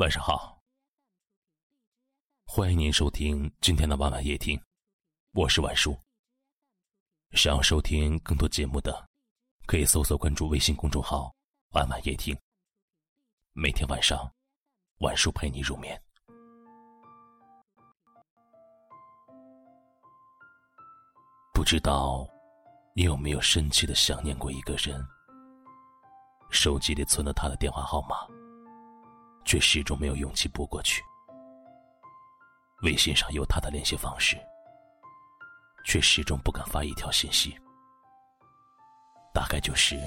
晚上好，欢迎您收听今天的晚晚夜听，我是晚叔。想要收听更多节目的，可以搜索关注微信公众号“晚晚夜听”。每天晚上，晚叔陪你入眠。不知道你有没有深切的想念过一个人？手机里存了他的电话号码。却始终没有勇气拨过去。微信上有他的联系方式，却始终不敢发一条信息。大概就是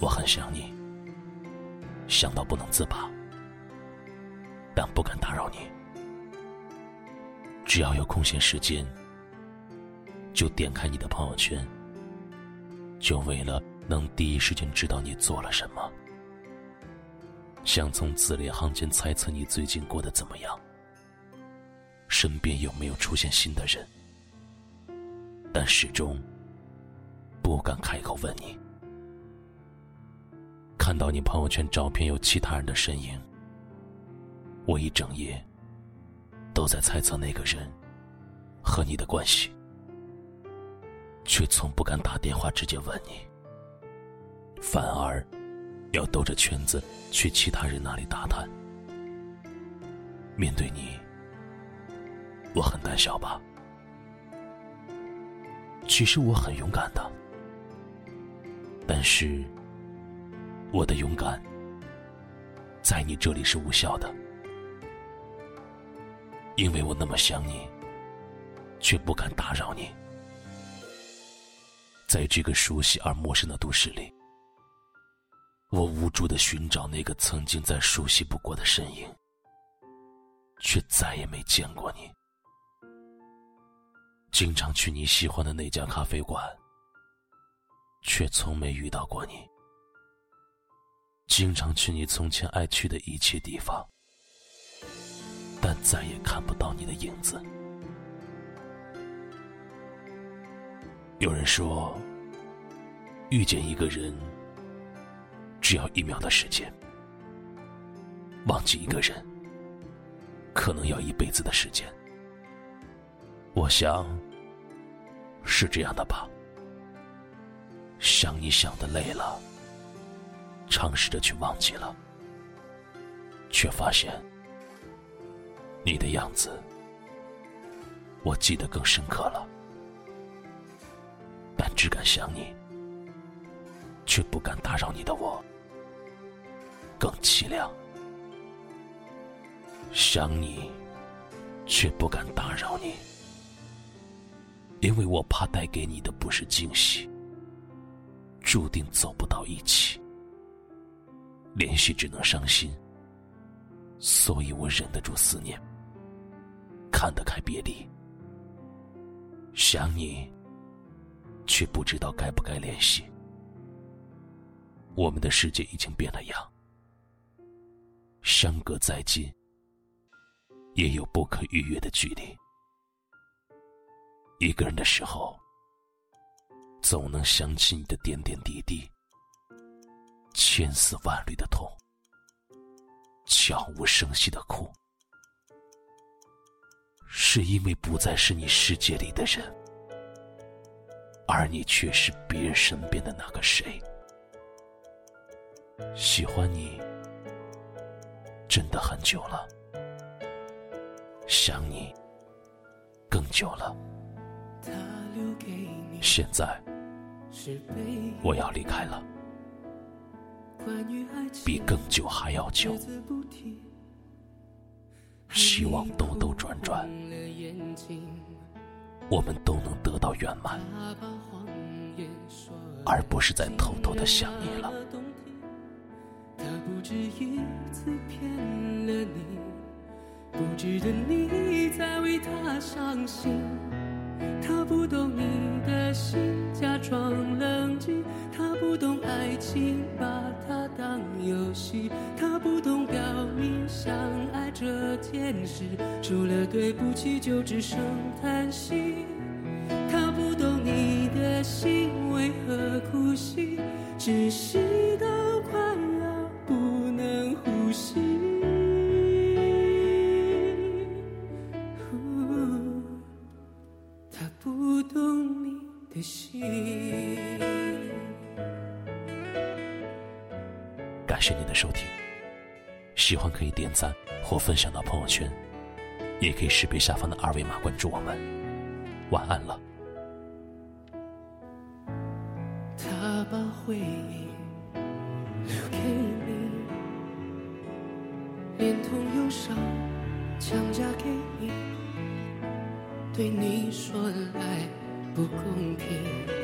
我很想你，想到不能自拔，但不敢打扰你。只要有空闲时间，就点开你的朋友圈，就为了能第一时间知道你做了什么。想从字里行间猜测你最近过得怎么样，身边有没有出现新的人，但始终不敢开口问你。看到你朋友圈照片有其他人的身影，我一整夜都在猜测那个人和你的关系，却从不敢打电话直接问你，反而。要兜着圈子去其他人那里打探。面对你，我很胆小吧？其实我很勇敢的，但是我的勇敢在你这里是无效的，因为我那么想你，却不敢打扰你。在这个熟悉而陌生的都市里。我无助的寻找那个曾经再熟悉不过的身影，却再也没见过你。经常去你喜欢的那家咖啡馆，却从没遇到过你。经常去你从前爱去的一切地方，但再也看不到你的影子。有人说，遇见一个人。需要一秒的时间，忘记一个人，可能要一辈子的时间。我想，是这样的吧。想你想的累了，尝试着去忘记了，却发现你的样子，我记得更深刻了。但只敢想你，却不敢打扰你的我。更凄凉，想你，却不敢打扰你，因为我怕带给你的不是惊喜，注定走不到一起，联系只能伤心，所以我忍得住思念，看得开别离，想你，却不知道该不该联系，我们的世界已经变了样。相隔再近，也有不可逾越的距离。一个人的时候，总能想起你的点点滴滴，千丝万缕的痛，悄无声息的哭，是因为不再是你世界里的人，而你却是别人身边的那个谁。喜欢你。真的很久了，想你更久了。现在我要离开了，比更久还要久。希望兜兜转转，我们都能得到圆满，而不是在偷偷的想你了。不止一次骗了你，不值得你再为他伤心。他不懂你的心，假装冷静。他不懂爱情，把它当游戏。他不懂表明相爱这件事，除了对不起就只剩叹息。他不懂你的心为何哭泣，只是感谢您的收听，喜欢可以点赞或分享到朋友圈，也可以识别下方的二维码关注我们。晚安了。他把回忆留给你，连同忧伤强加给你，对你说来不公平。